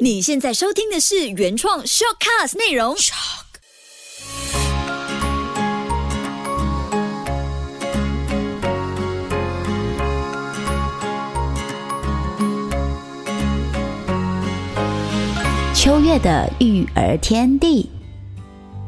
你现在收听的是原创 shortcast 内容。秋月的育儿天地，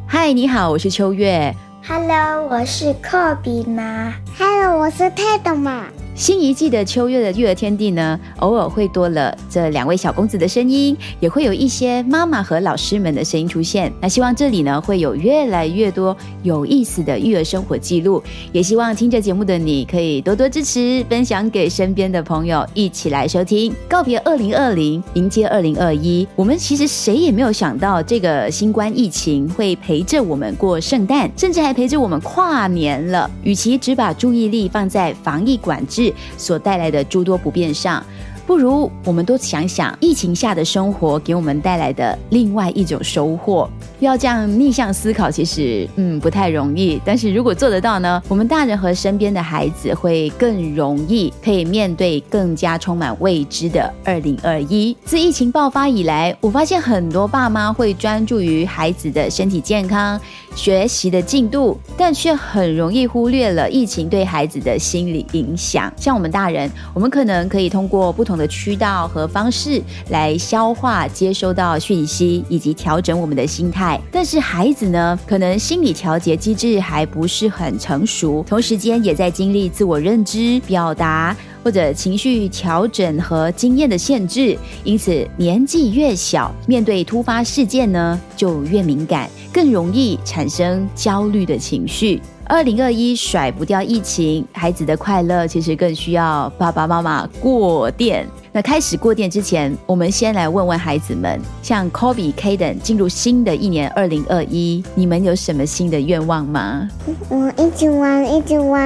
嗨，你好，我是秋月。Hello，我是科比妈。Hello，我是泰德妈。新一季的秋月的育儿天地呢，偶尔会多了这两位小公子的声音，也会有一些妈妈和老师们的声音出现。那希望这里呢会有越来越多有意思的育儿生活记录，也希望听着节目的你可以多多支持，分享给身边的朋友一起来收听。告别二零二零，迎接二零二一，我们其实谁也没有想到这个新冠疫情会陪着我们过圣诞，甚至还陪着我们跨年了。与其只把注意力放在防疫管制，所带来的诸多不便上，不如我们多想想疫情下的生活给我们带来的另外一种收获。要这样逆向思考，其实嗯不太容易。但是如果做得到呢，我们大人和身边的孩子会更容易可以面对更加充满未知的二零二一。自疫情爆发以来，我发现很多爸妈会专注于孩子的身体健康、学习的进度，但却很容易忽略了疫情对孩子的心理影响。像我们大人，我们可能可以通过不同的渠道和方式来消化、接收到讯息，以及调整我们的心态。但是孩子呢，可能心理调节机制还不是很成熟，同时间也在经历自我认知、表达或者情绪调整和经验的限制，因此年纪越小，面对突发事件呢，就越敏感，更容易产生焦虑的情绪。二零二一甩不掉疫情，孩子的快乐其实更需要爸爸妈妈过电。那开始过电之前，我们先来问问孩子们，像 Kobe、Kaden 进入新的一年二零二一，你们有什么新的愿望吗？我一直玩，一直玩，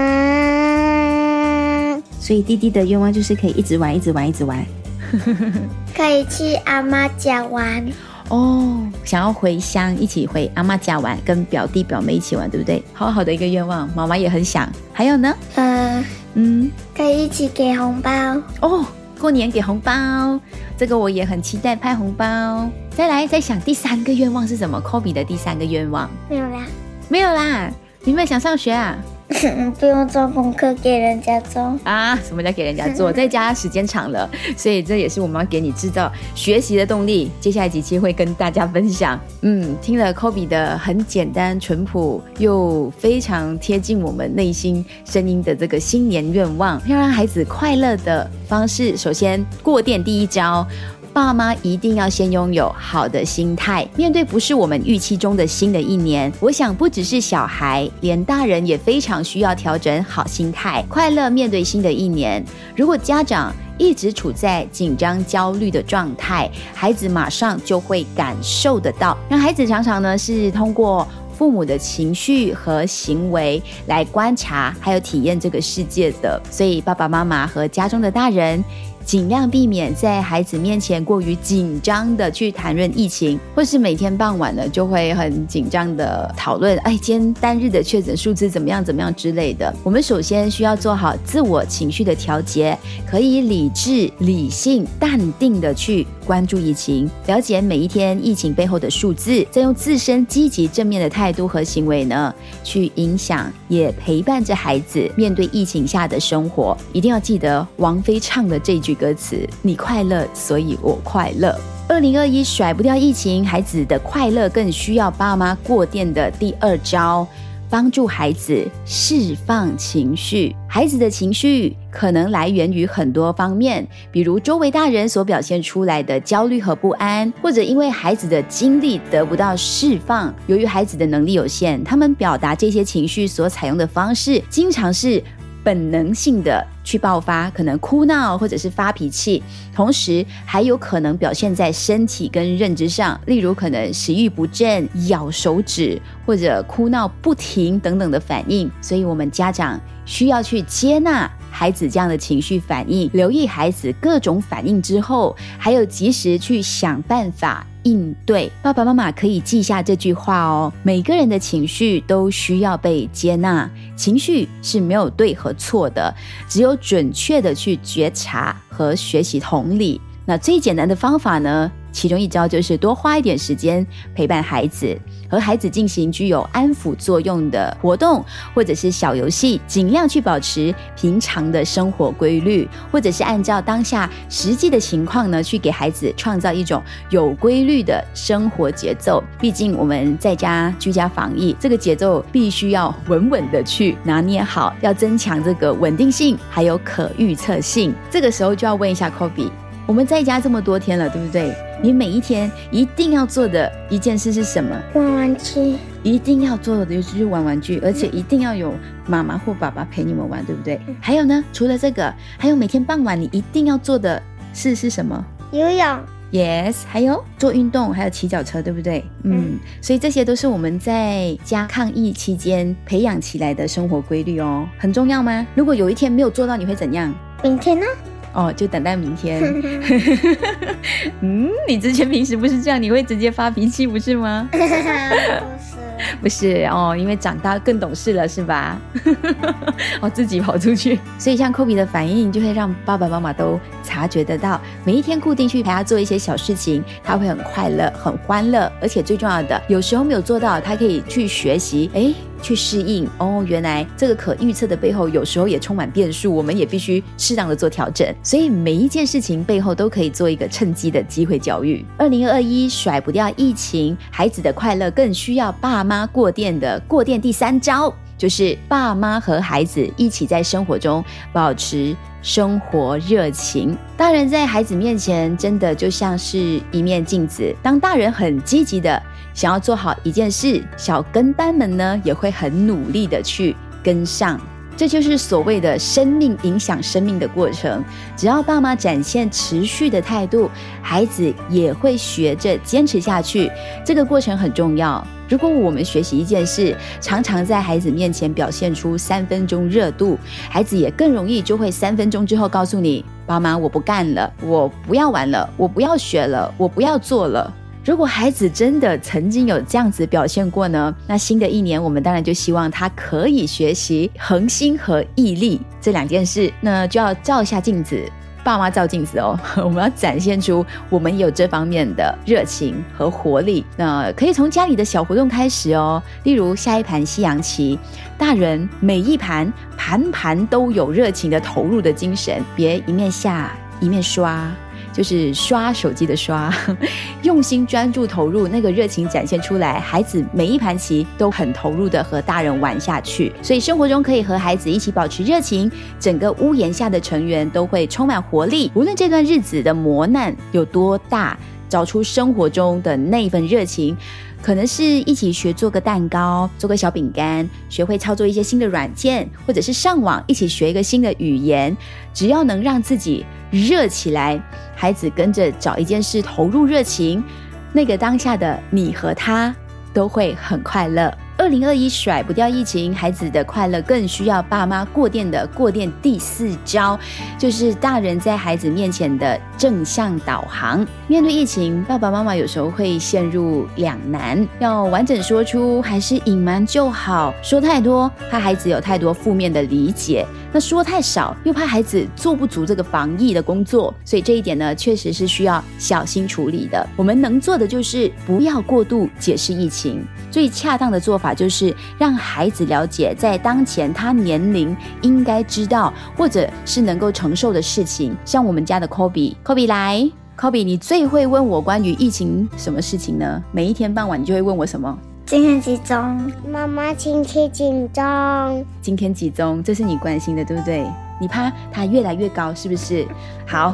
所以弟弟的愿望就是可以一直玩，一直玩，一直玩。可以去阿妈家玩。哦，想要回乡一起回阿妈家玩，跟表弟表妹一起玩，对不对？好好的一个愿望，妈妈也很想。还有呢？嗯，嗯，可以一起给红包。哦，过年给红包，这个我也很期待拍红包。再来，再想第三个愿望是什么？Kobe 的第三个愿望没有啦，没有啦，你们想上学啊？不用做功课给人家做。啊，什么叫给人家做？在家时间长了，所以这也是我们要给你制造学习的动力。接下来几期会跟大家分享。嗯，听了 Kobe 的很简单、淳朴又非常贴近我们内心声音的这个新年愿望，要让孩子快乐的方式，首先过电第一招。爸妈一定要先拥有好的心态，面对不是我们预期中的新的一年，我想不只是小孩，连大人也非常需要调整好心态，快乐面对新的一年。如果家长一直处在紧张、焦虑的状态，孩子马上就会感受得到。让孩子常常呢是通过。父母的情绪和行为来观察，还有体验这个世界的，所以爸爸妈妈和家中的大人。尽量避免在孩子面前过于紧张的去谈论疫情，或是每天傍晚呢就会很紧张的讨论，哎，今天单日的确诊数字怎么样怎么样之类的。我们首先需要做好自我情绪的调节，可以理智、理性、淡定的去关注疫情，了解每一天疫情背后的数字，再用自身积极正面的态度和行为呢，去影响也陪伴着孩子面对疫情下的生活。一定要记得王菲唱的这句。歌词：你快乐，所以我快乐。二零二一甩不掉疫情，孩子的快乐更需要爸妈过电的第二招，帮助孩子释放情绪。孩子的情绪可能来源于很多方面，比如周围大人所表现出来的焦虑和不安，或者因为孩子的精力得不到释放。由于孩子的能力有限，他们表达这些情绪所采用的方式，经常是本能性的。去爆发，可能哭闹或者是发脾气，同时还有可能表现在身体跟认知上，例如可能食欲不振、咬手指或者哭闹不停等等的反应。所以，我们家长需要去接纳孩子这样的情绪反应，留意孩子各种反应之后，还有及时去想办法应对。爸爸妈妈可以记下这句话哦：每个人的情绪都需要被接纳，情绪是没有对和错的，只有准确的去觉察和学习同理。那最简单的方法呢，其中一招就是多花一点时间陪伴孩子，和孩子进行具有安抚作用的活动，或者是小游戏，尽量去保持平常的生活规律，或者是按照当下实际的情况呢，去给孩子创造一种有规律的生活节奏。毕竟我们在家居家防疫，这个节奏必须要稳稳的去拿捏好，要增强这个稳定性，还有可预测性。这个时候就要问一下 Kobe，我们在家这么多天了，对不对？你每一天一定要做的一件事是什么？玩玩具。一定要做的就是玩玩具，而且一定要有妈妈或爸爸陪你们玩，对不对？还有呢，除了这个，还有每天傍晚你一定要做的事是什么？游泳。Yes，还有做运动，还有骑脚车，对不对？嗯，所以这些都是我们在家抗疫期间培养起来的生活规律哦，很重要吗？如果有一天没有做到，你会怎样？明天呢？哦，就等待明天。嗯，你之前平时不是这样，你会直接发脾气，不是吗？不是，不是哦，因为长大更懂事了，是吧？哦，自己跑出去，所以像科比的反应，就会让爸爸妈妈都察觉得到。每一天固定去陪他做一些小事情，他会很快乐、很欢乐，而且最重要的，有时候没有做到，他可以去学习。哎。去适应哦，原来这个可预测的背后，有时候也充满变数，我们也必须适当的做调整。所以每一件事情背后都可以做一个趁机的机会教育。二零二一甩不掉疫情，孩子的快乐更需要爸妈过电的过电。第三招就是爸妈和孩子一起在生活中保持生活热情。大人在孩子面前真的就像是一面镜子，当大人很积极的。想要做好一件事，小跟班们呢也会很努力的去跟上，这就是所谓的生命影响生命的过程。只要爸妈展现持续的态度，孩子也会学着坚持下去。这个过程很重要。如果我们学习一件事，常常在孩子面前表现出三分钟热度，孩子也更容易就会三分钟之后告诉你：“爸妈，我不干了，我不要玩了，我不要学了，我不要做了。”如果孩子真的曾经有这样子表现过呢？那新的一年，我们当然就希望他可以学习恒心和毅力这两件事。那就要照一下镜子，爸妈照镜子哦。我们要展现出我们有这方面的热情和活力。那可以从家里的小活动开始哦，例如下一盘西洋棋，大人每一盘盘盘都有热情的投入的精神，别一面下一面刷。就是刷手机的刷，用心专注投入，那个热情展现出来，孩子每一盘棋都很投入的和大人玩下去。所以生活中可以和孩子一起保持热情，整个屋檐下的成员都会充满活力。无论这段日子的磨难有多大，找出生活中的那份热情。可能是一起学做个蛋糕，做个小饼干，学会操作一些新的软件，或者是上网一起学一个新的语言。只要能让自己热起来，孩子跟着找一件事投入热情，那个当下的你和他都会很快乐。二零二一甩不掉疫情，孩子的快乐更需要爸妈过电的过电。第四招就是大人在孩子面前的正向导航。面对疫情，爸爸妈妈有时候会陷入两难，要完整说出还是隐瞒就好？说太多怕孩子有太多负面的理解，那说太少又怕孩子做不足这个防疫的工作。所以这一点呢，确实是需要小心处理的。我们能做的就是不要过度解释疫情，最恰当的做法。就是让孩子了解，在当前他年龄应该知道或者是能够承受的事情。像我们家的 Kobe，Kobe 来，Kobe，你最会问我关于疫情什么事情呢？每一天傍晚你就会问我什么？今天几钟？妈妈，今天几钟？今天几钟？这是你关心的，对不对？你怕它越来越高，是不是？好，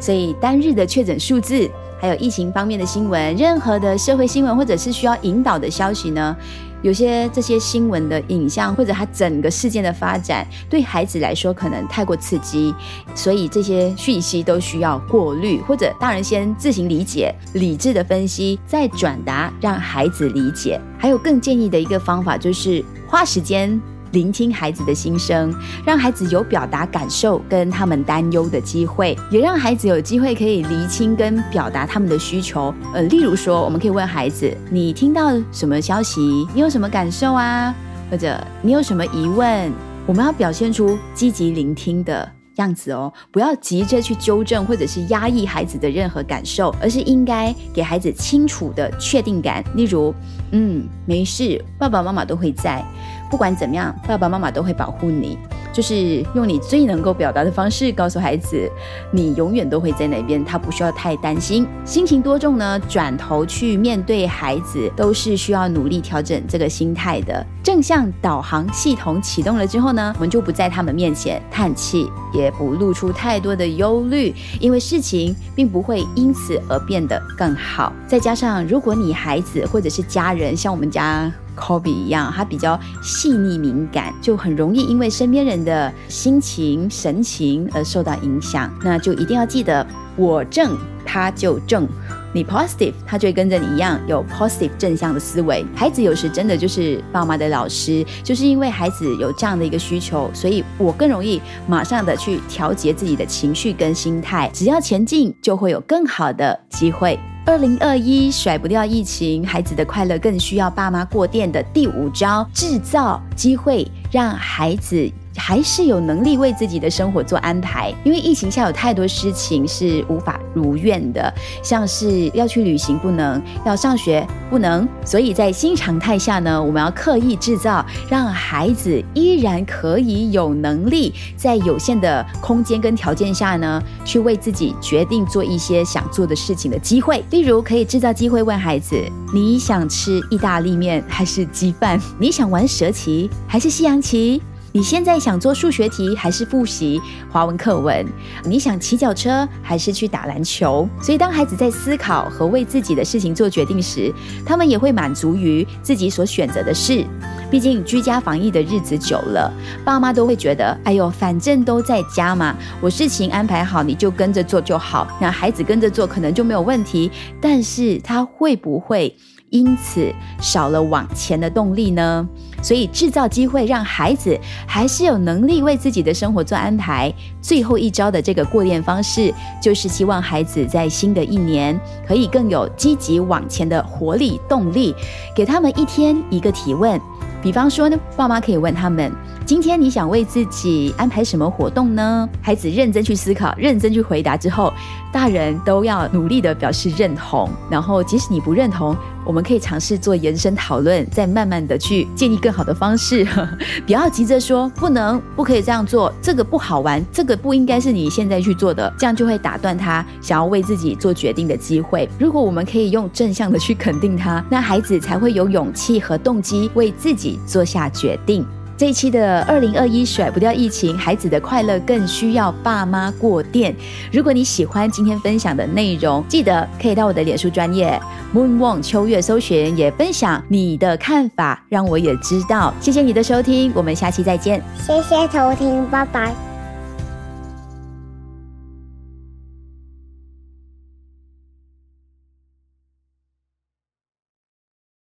所以单日的确诊数字，还有疫情方面的新闻，任何的社会新闻或者是需要引导的消息呢？有些这些新闻的影像，或者他整个事件的发展，对孩子来说可能太过刺激，所以这些讯息都需要过滤，或者大人先自行理解、理智的分析，再转达让孩子理解。还有更建议的一个方法，就是花时间。聆听孩子的心声，让孩子有表达感受跟他们担忧的机会，也让孩子有机会可以厘清跟表达他们的需求。呃，例如说，我们可以问孩子：“你听到什么消息？你有什么感受啊？或者你有什么疑问？”我们要表现出积极聆听的样子哦，不要急着去纠正或者是压抑孩子的任何感受，而是应该给孩子清楚的确定感。例如，嗯，没事，爸爸妈妈都会在，不管怎么样，爸爸妈妈都会保护你。就是用你最能够表达的方式告诉孩子，你永远都会在那边，他不需要太担心。心情多重呢？转头去面对孩子，都是需要努力调整这个心态的。正向导航系统启动了之后呢，我们就不在他们面前叹气，也不露出太多的忧虑，因为事情并不会因此而变得更好。再加上，如果你孩子或者是家人像我们家。Kobe 一样，他比较细腻敏感，就很容易因为身边人的心情、神情而受到影响。那就一定要记得，我正他就正，你 positive，他就会跟着你一样有 positive 正向的思维。孩子有时真的就是爸妈的老师，就是因为孩子有这样的一个需求，所以我更容易马上的去调节自己的情绪跟心态。只要前进，就会有更好的机会。二零二一甩不掉疫情，孩子的快乐更需要爸妈过电的第五招：制造机会，让孩子。还是有能力为自己的生活做安排，因为疫情下有太多事情是无法如愿的，像是要去旅行不能，要上学不能，所以在新常态下呢，我们要刻意制造，让孩子依然可以有能力在有限的空间跟条件下呢，去为自己决定做一些想做的事情的机会。例如，可以制造机会问孩子：你想吃意大利面还是鸡饭？你想玩蛇棋还是西洋棋？你现在想做数学题还是复习华文课文？你想骑脚车还是去打篮球？所以，当孩子在思考和为自己的事情做决定时，他们也会满足于自己所选择的事。毕竟，居家防疫的日子久了，爸妈都会觉得：“哎呦，反正都在家嘛，我事情安排好，你就跟着做就好。”那孩子跟着做可能就没有问题，但是他会不会？因此少了往前的动力呢，所以制造机会让孩子还是有能力为自己的生活做安排。最后一招的这个过电方式，就是希望孩子在新的一年可以更有积极往前的活力动力，给他们一天一个提问。比方说呢，爸妈可以问他们：今天你想为自己安排什么活动呢？孩子认真去思考，认真去回答之后，大人都要努力的表示认同。然后，即使你不认同，我们可以尝试做延伸讨论，再慢慢的去建立更好的方式。不要急着说不能、不可以这样做，这个不好玩，这个不应该是你现在去做的，这样就会打断他想要为自己做决定的机会。如果我们可以用正向的去肯定他，那孩子才会有勇气和动机为自己。做下决定。这一期的二零二一甩不掉疫情，孩子的快乐更需要爸妈过电。如果你喜欢今天分享的内容，记得可以到我的脸书专业 Moon Wong 秋月搜寻，也分享你的看法，让我也知道。谢谢你的收听，我们下期再见。谢谢收听，拜拜。